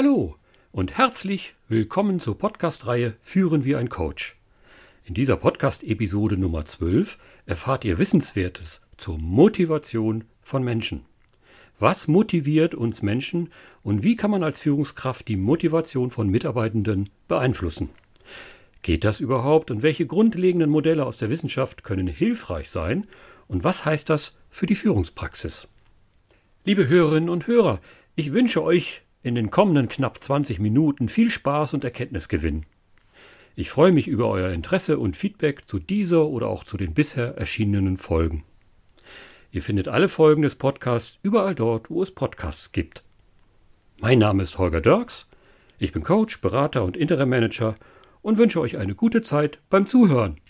Hallo und herzlich willkommen zur Podcast-Reihe Führen wie ein Coach. In dieser Podcast-Episode Nummer 12 erfahrt ihr Wissenswertes zur Motivation von Menschen. Was motiviert uns Menschen und wie kann man als Führungskraft die Motivation von Mitarbeitenden beeinflussen? Geht das überhaupt und welche grundlegenden Modelle aus der Wissenschaft können hilfreich sein und was heißt das für die Führungspraxis? Liebe Hörerinnen und Hörer, ich wünsche euch in den kommenden knapp 20 Minuten viel Spaß und Erkenntnisgewinn. Ich freue mich über euer Interesse und Feedback zu dieser oder auch zu den bisher erschienenen Folgen. Ihr findet alle Folgen des Podcasts überall dort, wo es Podcasts gibt. Mein Name ist Holger Dirks. Ich bin Coach, Berater und Interim Manager und wünsche euch eine gute Zeit beim Zuhören.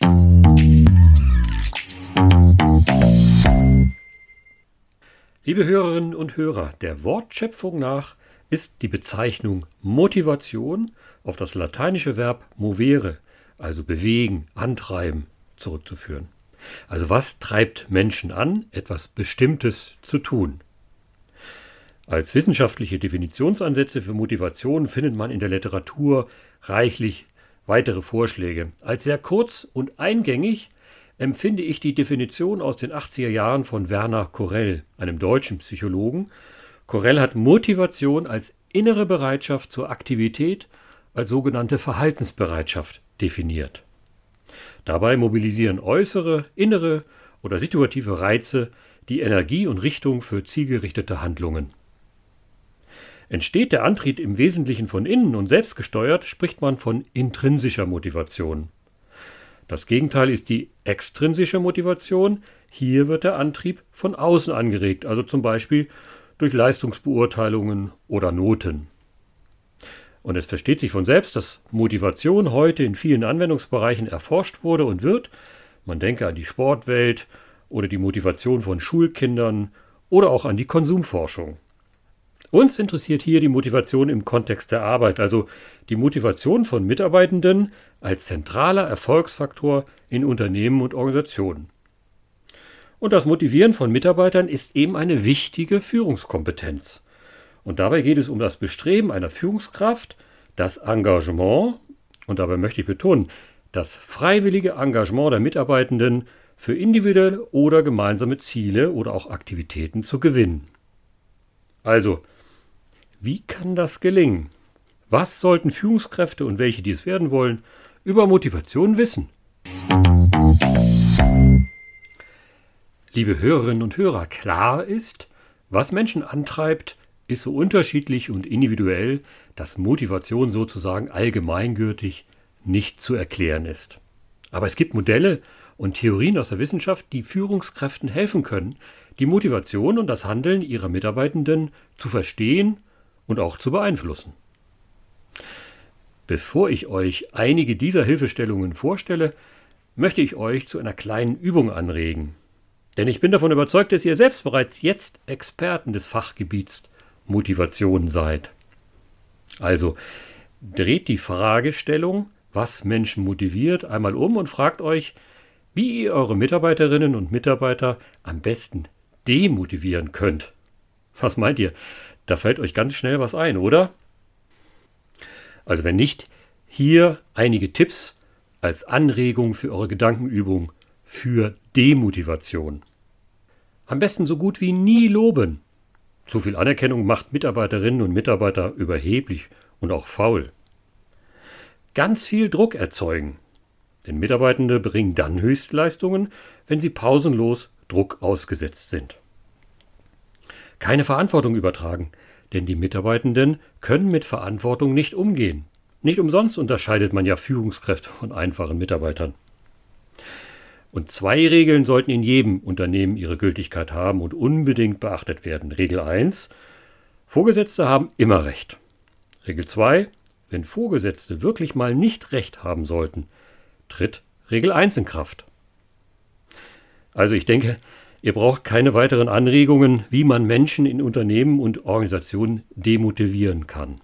Liebe Hörerinnen und Hörer, der Wortschöpfung nach ist die Bezeichnung Motivation auf das lateinische Verb movere, also bewegen, antreiben, zurückzuführen. Also was treibt Menschen an, etwas Bestimmtes zu tun? Als wissenschaftliche Definitionsansätze für Motivation findet man in der Literatur reichlich weitere Vorschläge. Als sehr kurz und eingängig empfinde ich die Definition aus den 80er Jahren von Werner Korell, einem deutschen Psychologen, Korell hat Motivation als innere Bereitschaft zur Aktivität, als sogenannte Verhaltensbereitschaft definiert. Dabei mobilisieren äußere, innere oder situative Reize die Energie und Richtung für zielgerichtete Handlungen. Entsteht der Antrieb im Wesentlichen von innen und selbstgesteuert, spricht man von intrinsischer Motivation. Das Gegenteil ist die extrinsische Motivation. Hier wird der Antrieb von außen angeregt, also zum Beispiel durch Leistungsbeurteilungen oder Noten. Und es versteht sich von selbst, dass Motivation heute in vielen Anwendungsbereichen erforscht wurde und wird. Man denke an die Sportwelt oder die Motivation von Schulkindern oder auch an die Konsumforschung. Uns interessiert hier die Motivation im Kontext der Arbeit, also die Motivation von Mitarbeitenden als zentraler Erfolgsfaktor in Unternehmen und Organisationen. Und das Motivieren von Mitarbeitern ist eben eine wichtige Führungskompetenz. Und dabei geht es um das Bestreben einer Führungskraft, das Engagement, und dabei möchte ich betonen, das freiwillige Engagement der Mitarbeitenden für individuelle oder gemeinsame Ziele oder auch Aktivitäten zu gewinnen. Also, wie kann das gelingen? Was sollten Führungskräfte und welche, die es werden wollen, über Motivation wissen? Liebe Hörerinnen und Hörer, klar ist, was Menschen antreibt, ist so unterschiedlich und individuell, dass Motivation sozusagen allgemeingültig nicht zu erklären ist. Aber es gibt Modelle und Theorien aus der Wissenschaft, die Führungskräften helfen können, die Motivation und das Handeln ihrer Mitarbeitenden zu verstehen und auch zu beeinflussen. Bevor ich euch einige dieser Hilfestellungen vorstelle, möchte ich euch zu einer kleinen Übung anregen. Denn ich bin davon überzeugt, dass ihr selbst bereits jetzt Experten des Fachgebiets Motivation seid. Also dreht die Fragestellung, was Menschen motiviert, einmal um und fragt euch, wie ihr eure Mitarbeiterinnen und Mitarbeiter am besten demotivieren könnt. Was meint ihr? Da fällt euch ganz schnell was ein, oder? Also wenn nicht, hier einige Tipps als Anregung für eure Gedankenübung für Demotivation. Am besten so gut wie nie loben. Zu viel Anerkennung macht Mitarbeiterinnen und Mitarbeiter überheblich und auch faul. Ganz viel Druck erzeugen. Denn Mitarbeitende bringen dann Höchstleistungen, wenn sie pausenlos Druck ausgesetzt sind. Keine Verantwortung übertragen, denn die Mitarbeitenden können mit Verantwortung nicht umgehen. Nicht umsonst unterscheidet man ja Führungskräfte von einfachen Mitarbeitern. Und zwei Regeln sollten in jedem Unternehmen ihre Gültigkeit haben und unbedingt beachtet werden. Regel 1. Vorgesetzte haben immer Recht. Regel 2. Wenn Vorgesetzte wirklich mal nicht Recht haben sollten, tritt Regel 1 in Kraft. Also ich denke, ihr braucht keine weiteren Anregungen, wie man Menschen in Unternehmen und Organisationen demotivieren kann.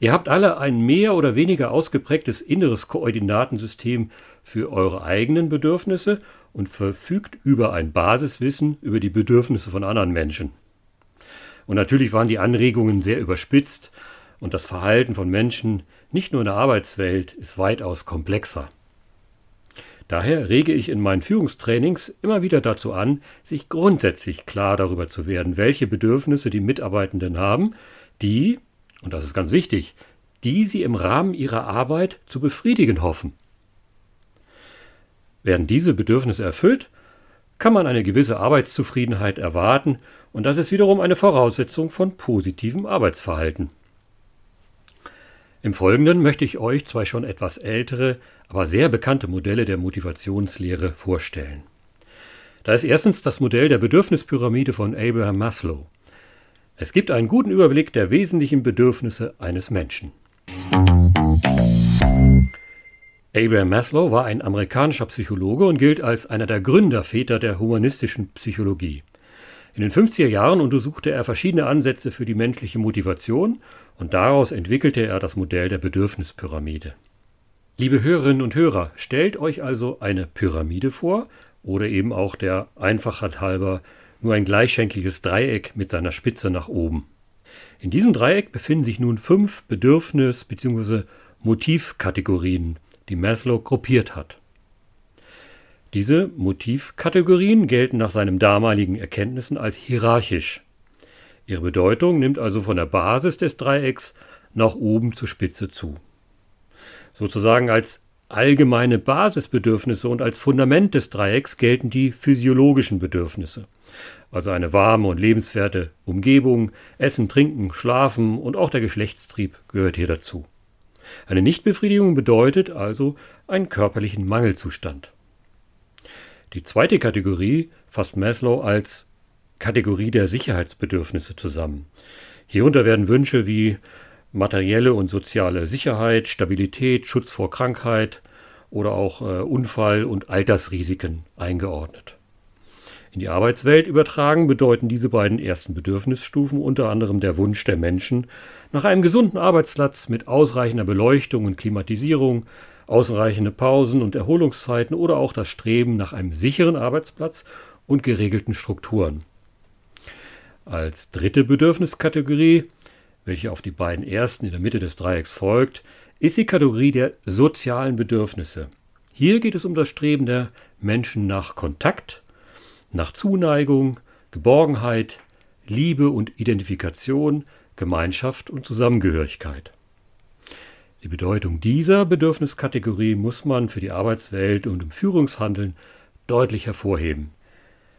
Ihr habt alle ein mehr oder weniger ausgeprägtes inneres Koordinatensystem für eure eigenen Bedürfnisse und verfügt über ein Basiswissen über die Bedürfnisse von anderen Menschen. Und natürlich waren die Anregungen sehr überspitzt und das Verhalten von Menschen, nicht nur in der Arbeitswelt, ist weitaus komplexer. Daher rege ich in meinen Führungstrainings immer wieder dazu an, sich grundsätzlich klar darüber zu werden, welche Bedürfnisse die Mitarbeitenden haben, die, und das ist ganz wichtig, die sie im Rahmen ihrer Arbeit zu befriedigen hoffen. Werden diese Bedürfnisse erfüllt, kann man eine gewisse Arbeitszufriedenheit erwarten, und das ist wiederum eine Voraussetzung von positivem Arbeitsverhalten. Im Folgenden möchte ich euch zwei schon etwas ältere, aber sehr bekannte Modelle der Motivationslehre vorstellen. Da ist erstens das Modell der Bedürfnispyramide von Abraham Maslow. Es gibt einen guten Überblick der wesentlichen Bedürfnisse eines Menschen. Abraham Maslow war ein amerikanischer Psychologe und gilt als einer der Gründerväter der humanistischen Psychologie. In den 50er Jahren untersuchte er verschiedene Ansätze für die menschliche Motivation und daraus entwickelte er das Modell der Bedürfnispyramide. Liebe Hörerinnen und Hörer, stellt euch also eine Pyramide vor oder eben auch der Einfachheit halber nur ein gleichschenkliges Dreieck mit seiner Spitze nach oben. In diesem Dreieck befinden sich nun fünf Bedürfnis- bzw. Motivkategorien, die Maslow gruppiert hat. Diese Motivkategorien gelten nach seinen damaligen Erkenntnissen als hierarchisch. Ihre Bedeutung nimmt also von der Basis des Dreiecks nach oben zur Spitze zu. Sozusagen als allgemeine Basisbedürfnisse und als Fundament des Dreiecks gelten die physiologischen Bedürfnisse. Also eine warme und lebenswerte Umgebung, Essen, Trinken, Schlafen und auch der Geschlechtstrieb gehört hier dazu. Eine Nichtbefriedigung bedeutet also einen körperlichen Mangelzustand. Die zweite Kategorie fasst Maslow als Kategorie der Sicherheitsbedürfnisse zusammen. Hierunter werden Wünsche wie materielle und soziale Sicherheit, Stabilität, Schutz vor Krankheit oder auch äh, Unfall- und Altersrisiken eingeordnet. In die Arbeitswelt übertragen bedeuten diese beiden ersten Bedürfnisstufen unter anderem der Wunsch der Menschen nach einem gesunden Arbeitsplatz mit ausreichender Beleuchtung und Klimatisierung, ausreichende Pausen und Erholungszeiten oder auch das Streben nach einem sicheren Arbeitsplatz und geregelten Strukturen. Als dritte Bedürfniskategorie, welche auf die beiden ersten in der Mitte des Dreiecks folgt, ist die Kategorie der sozialen Bedürfnisse. Hier geht es um das Streben der Menschen nach Kontakt, nach Zuneigung, Geborgenheit, Liebe und Identifikation, Gemeinschaft und Zusammengehörigkeit. Die Bedeutung dieser Bedürfniskategorie muss man für die Arbeitswelt und im Führungshandeln deutlich hervorheben.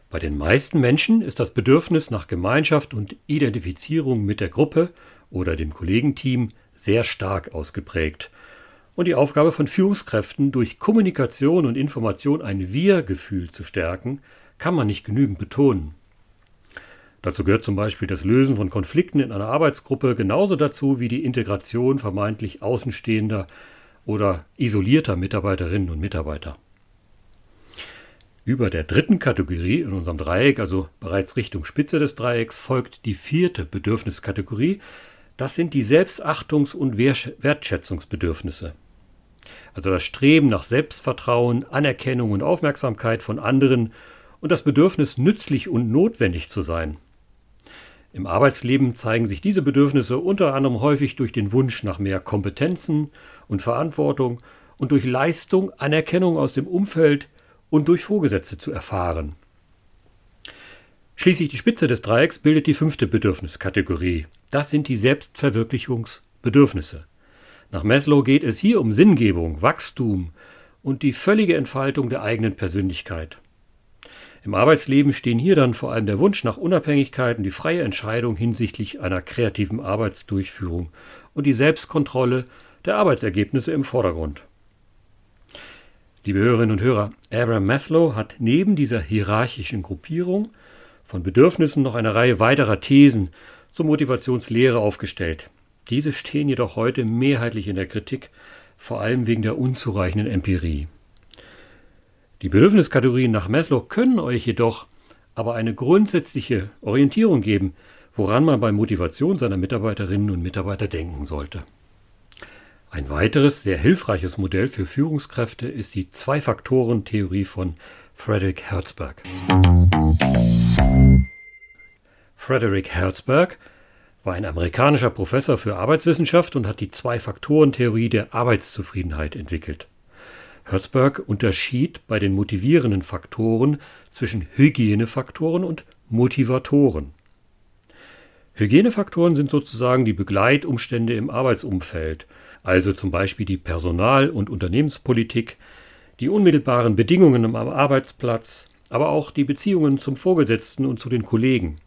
Bei den meisten Menschen ist das Bedürfnis nach Gemeinschaft und Identifizierung mit der Gruppe oder dem Kollegenteam sehr stark ausgeprägt. Und die Aufgabe von Führungskräften, durch Kommunikation und Information ein Wir-Gefühl zu stärken, kann man nicht genügend betonen. Dazu gehört zum Beispiel das Lösen von Konflikten in einer Arbeitsgruppe genauso dazu wie die Integration vermeintlich außenstehender oder isolierter Mitarbeiterinnen und Mitarbeiter. Über der dritten Kategorie in unserem Dreieck, also bereits Richtung Spitze des Dreiecks, folgt die vierte Bedürfniskategorie. Das sind die Selbstachtungs- und Wertschätzungsbedürfnisse. Also das Streben nach Selbstvertrauen, Anerkennung und Aufmerksamkeit von anderen und das Bedürfnis, nützlich und notwendig zu sein. Im Arbeitsleben zeigen sich diese Bedürfnisse unter anderem häufig durch den Wunsch nach mehr Kompetenzen und Verantwortung und durch Leistung, Anerkennung aus dem Umfeld und durch Vorgesetzte zu erfahren. Schließlich die Spitze des Dreiecks bildet die fünfte Bedürfniskategorie. Das sind die Selbstverwirklichungsbedürfnisse. Nach Maslow geht es hier um Sinngebung, Wachstum und die völlige Entfaltung der eigenen Persönlichkeit. Im Arbeitsleben stehen hier dann vor allem der Wunsch nach Unabhängigkeit und die freie Entscheidung hinsichtlich einer kreativen Arbeitsdurchführung und die Selbstkontrolle der Arbeitsergebnisse im Vordergrund. Liebe Hörerinnen und Hörer, Abraham Maslow hat neben dieser hierarchischen Gruppierung von Bedürfnissen noch eine Reihe weiterer Thesen zur Motivationslehre aufgestellt. Diese stehen jedoch heute mehrheitlich in der Kritik, vor allem wegen der unzureichenden Empirie. Die Bedürfniskategorien nach Maslow können euch jedoch aber eine grundsätzliche Orientierung geben, woran man bei Motivation seiner Mitarbeiterinnen und Mitarbeiter denken sollte. Ein weiteres sehr hilfreiches Modell für Führungskräfte ist die Zwei-Faktoren-Theorie von Frederick Herzberg. Frederick Herzberg war ein amerikanischer Professor für Arbeitswissenschaft und hat die Zwei-Faktoren-Theorie der Arbeitszufriedenheit entwickelt. Herzberg unterschied bei den motivierenden Faktoren zwischen Hygienefaktoren und Motivatoren. Hygienefaktoren sind sozusagen die Begleitumstände im Arbeitsumfeld, also zum Beispiel die Personal- und Unternehmenspolitik, die unmittelbaren Bedingungen am Arbeitsplatz, aber auch die Beziehungen zum Vorgesetzten und zu den Kollegen.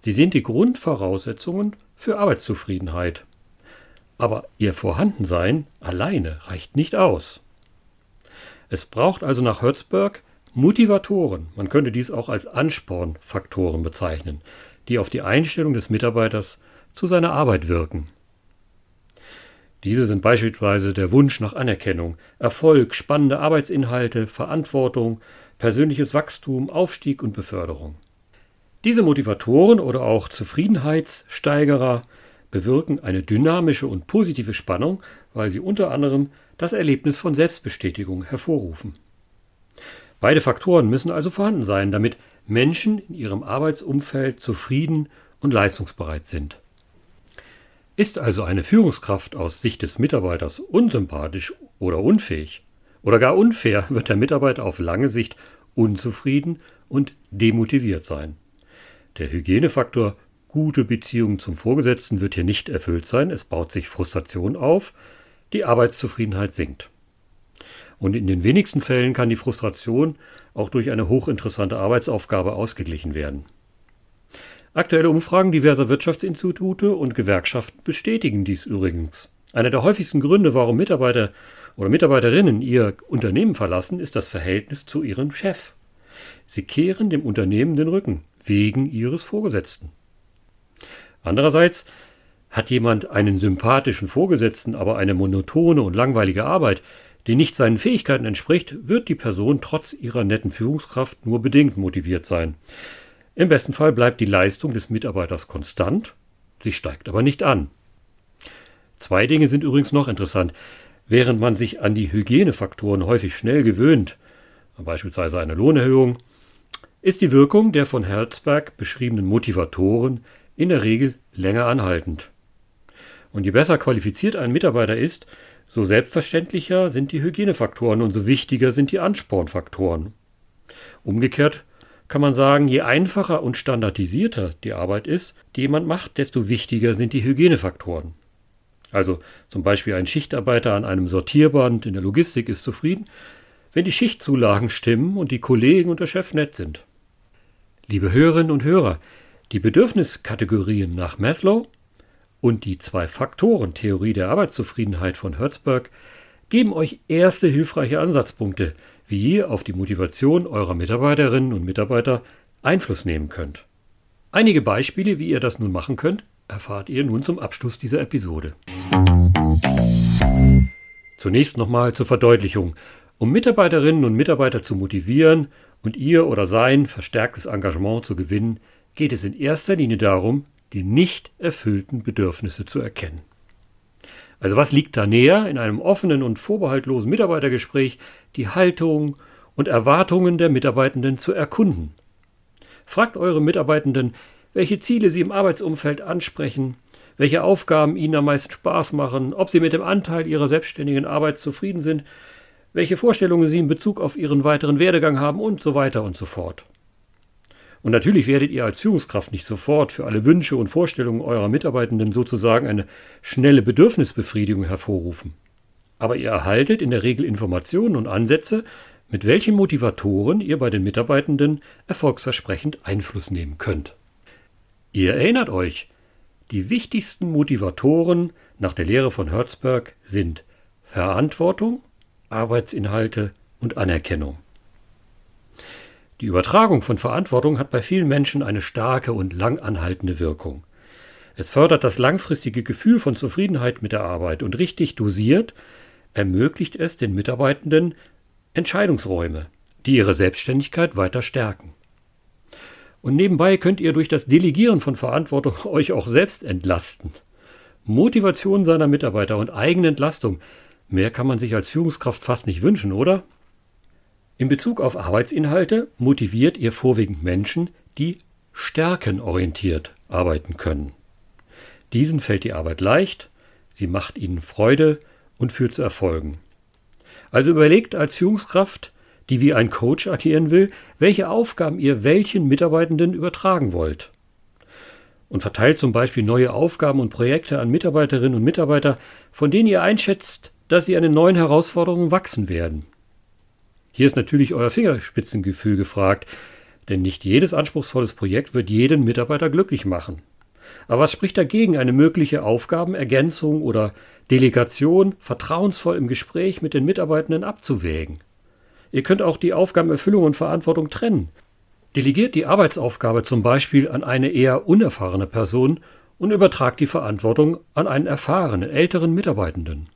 Sie sind die Grundvoraussetzungen für Arbeitszufriedenheit. Aber ihr Vorhandensein alleine reicht nicht aus. Es braucht also nach Herzberg Motivatoren, man könnte dies auch als Anspornfaktoren bezeichnen, die auf die Einstellung des Mitarbeiters zu seiner Arbeit wirken. Diese sind beispielsweise der Wunsch nach Anerkennung, Erfolg, spannende Arbeitsinhalte, Verantwortung, persönliches Wachstum, Aufstieg und Beförderung. Diese Motivatoren oder auch Zufriedenheitssteigerer bewirken eine dynamische und positive Spannung, weil sie unter anderem das Erlebnis von Selbstbestätigung hervorrufen. Beide Faktoren müssen also vorhanden sein, damit Menschen in ihrem Arbeitsumfeld zufrieden und leistungsbereit sind. Ist also eine Führungskraft aus Sicht des Mitarbeiters unsympathisch oder unfähig oder gar unfair, wird der Mitarbeiter auf lange Sicht unzufrieden und demotiviert sein. Der Hygienefaktor gute Beziehungen zum Vorgesetzten wird hier nicht erfüllt sein, es baut sich Frustration auf, die Arbeitszufriedenheit sinkt. Und in den wenigsten Fällen kann die Frustration auch durch eine hochinteressante Arbeitsaufgabe ausgeglichen werden. Aktuelle Umfragen diverser Wirtschaftsinstitute und Gewerkschaften bestätigen dies übrigens. Einer der häufigsten Gründe, warum Mitarbeiter oder Mitarbeiterinnen ihr Unternehmen verlassen, ist das Verhältnis zu ihrem Chef. Sie kehren dem Unternehmen den Rücken wegen ihres Vorgesetzten. Andererseits hat jemand einen sympathischen Vorgesetzten, aber eine monotone und langweilige Arbeit, die nicht seinen Fähigkeiten entspricht, wird die Person trotz ihrer netten Führungskraft nur bedingt motiviert sein. Im besten Fall bleibt die Leistung des Mitarbeiters konstant, sie steigt aber nicht an. Zwei Dinge sind übrigens noch interessant. Während man sich an die Hygienefaktoren häufig schnell gewöhnt, beispielsweise eine Lohnerhöhung, ist die Wirkung der von Herzberg beschriebenen Motivatoren in der Regel länger anhaltend. Und je besser qualifiziert ein Mitarbeiter ist, so selbstverständlicher sind die Hygienefaktoren und so wichtiger sind die Anspornfaktoren. Umgekehrt kann man sagen, je einfacher und standardisierter die Arbeit ist, die jemand macht, desto wichtiger sind die Hygienefaktoren. Also zum Beispiel ein Schichtarbeiter an einem Sortierband in der Logistik ist zufrieden, wenn die Schichtzulagen stimmen und die Kollegen und der Chef nett sind. Liebe Hörerinnen und Hörer, die Bedürfniskategorien nach Maslow und die Zwei-Faktoren-Theorie der Arbeitszufriedenheit von Herzberg geben euch erste hilfreiche Ansatzpunkte, wie ihr auf die Motivation eurer Mitarbeiterinnen und Mitarbeiter Einfluss nehmen könnt. Einige Beispiele, wie ihr das nun machen könnt, erfahrt ihr nun zum Abschluss dieser Episode. Zunächst nochmal zur Verdeutlichung. Um Mitarbeiterinnen und Mitarbeiter zu motivieren und ihr oder sein verstärktes Engagement zu gewinnen, geht es in erster Linie darum, die nicht erfüllten Bedürfnisse zu erkennen. Also was liegt da näher, in einem offenen und vorbehaltlosen Mitarbeitergespräch die Haltung und Erwartungen der Mitarbeitenden zu erkunden? Fragt eure Mitarbeitenden, welche Ziele sie im Arbeitsumfeld ansprechen, welche Aufgaben ihnen am meisten Spaß machen, ob sie mit dem Anteil ihrer selbstständigen Arbeit zufrieden sind welche Vorstellungen Sie in Bezug auf Ihren weiteren Werdegang haben und so weiter und so fort. Und natürlich werdet ihr als Führungskraft nicht sofort für alle Wünsche und Vorstellungen eurer Mitarbeitenden sozusagen eine schnelle Bedürfnisbefriedigung hervorrufen. Aber ihr erhaltet in der Regel Informationen und Ansätze, mit welchen Motivatoren ihr bei den Mitarbeitenden erfolgsversprechend Einfluss nehmen könnt. Ihr erinnert euch, die wichtigsten Motivatoren nach der Lehre von Herzberg sind Verantwortung, Arbeitsinhalte und Anerkennung. Die Übertragung von Verantwortung hat bei vielen Menschen eine starke und lang anhaltende Wirkung. Es fördert das langfristige Gefühl von Zufriedenheit mit der Arbeit und richtig dosiert ermöglicht es den Mitarbeitenden Entscheidungsräume, die ihre Selbstständigkeit weiter stärken. Und nebenbei könnt ihr durch das Delegieren von Verantwortung euch auch selbst entlasten. Motivation seiner Mitarbeiter und eigene Entlastung Mehr kann man sich als Führungskraft fast nicht wünschen, oder? In Bezug auf Arbeitsinhalte motiviert ihr vorwiegend Menschen, die stärkenorientiert arbeiten können. Diesen fällt die Arbeit leicht, sie macht ihnen Freude und führt zu Erfolgen. Also überlegt als Führungskraft, die wie ein Coach agieren will, welche Aufgaben ihr welchen Mitarbeitenden übertragen wollt. Und verteilt zum Beispiel neue Aufgaben und Projekte an Mitarbeiterinnen und Mitarbeiter, von denen ihr einschätzt, dass sie an den neuen Herausforderungen wachsen werden. Hier ist natürlich euer Fingerspitzengefühl gefragt, denn nicht jedes anspruchsvolles Projekt wird jeden Mitarbeiter glücklich machen. Aber was spricht dagegen, eine mögliche Aufgabenergänzung oder Delegation vertrauensvoll im Gespräch mit den Mitarbeitenden abzuwägen? Ihr könnt auch die Aufgabenerfüllung und Verantwortung trennen. Delegiert die Arbeitsaufgabe zum Beispiel an eine eher unerfahrene Person und übertragt die Verantwortung an einen erfahrenen, älteren Mitarbeitenden.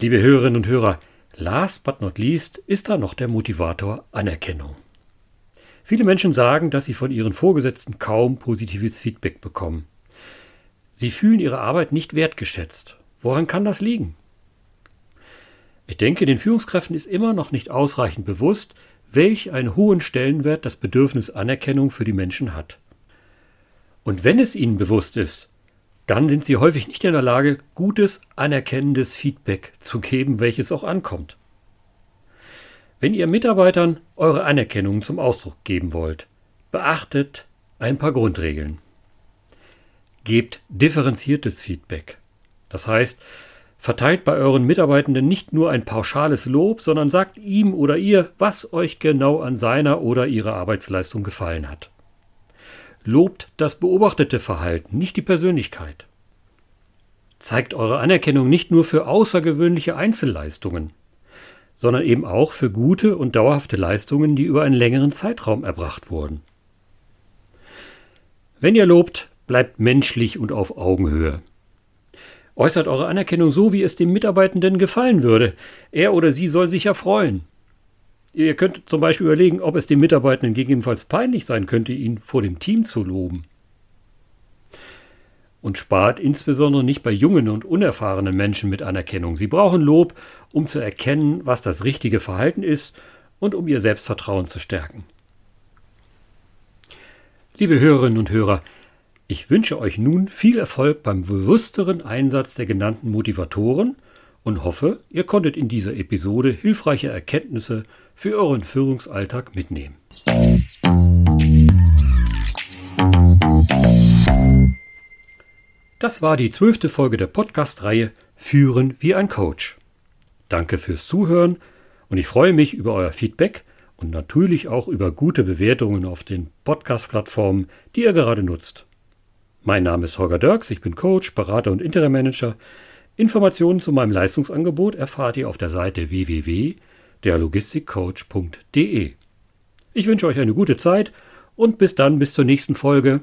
Liebe Hörerinnen und Hörer, last but not least ist da noch der Motivator Anerkennung. Viele Menschen sagen, dass sie von ihren Vorgesetzten kaum positives Feedback bekommen. Sie fühlen ihre Arbeit nicht wertgeschätzt. Woran kann das liegen? Ich denke, den Führungskräften ist immer noch nicht ausreichend bewusst, welch einen hohen Stellenwert das Bedürfnis Anerkennung für die Menschen hat. Und wenn es ihnen bewusst ist, dann sind sie häufig nicht in der Lage, gutes, anerkennendes Feedback zu geben, welches auch ankommt. Wenn ihr Mitarbeitern eure Anerkennung zum Ausdruck geben wollt, beachtet ein paar Grundregeln. Gebt differenziertes Feedback. Das heißt, Verteilt bei euren Mitarbeitenden nicht nur ein pauschales Lob, sondern sagt ihm oder ihr, was euch genau an seiner oder ihrer Arbeitsleistung gefallen hat. Lobt das beobachtete Verhalten, nicht die Persönlichkeit. Zeigt eure Anerkennung nicht nur für außergewöhnliche Einzelleistungen, sondern eben auch für gute und dauerhafte Leistungen, die über einen längeren Zeitraum erbracht wurden. Wenn ihr lobt, bleibt menschlich und auf Augenhöhe. Äußert eure Anerkennung so, wie es dem Mitarbeitenden gefallen würde. Er oder sie soll sich ja freuen. Ihr könnt zum Beispiel überlegen, ob es dem Mitarbeitenden gegebenenfalls peinlich sein könnte, ihn vor dem Team zu loben. Und spart insbesondere nicht bei jungen und unerfahrenen Menschen mit Anerkennung. Sie brauchen Lob, um zu erkennen, was das richtige Verhalten ist und um ihr Selbstvertrauen zu stärken. Liebe Hörerinnen und Hörer, ich wünsche euch nun viel Erfolg beim bewussteren Einsatz der genannten Motivatoren und hoffe, ihr konntet in dieser Episode hilfreiche Erkenntnisse für euren Führungsalltag mitnehmen. Das war die zwölfte Folge der Podcast-Reihe Führen wie ein Coach. Danke fürs Zuhören und ich freue mich über euer Feedback und natürlich auch über gute Bewertungen auf den Podcast-Plattformen, die ihr gerade nutzt. Mein Name ist Holger Dirks, ich bin Coach, Berater und Interim Manager. Informationen zu meinem Leistungsangebot erfahrt ihr auf der Seite www.derlogistikcoach.de. Ich wünsche euch eine gute Zeit und bis dann, bis zur nächsten Folge.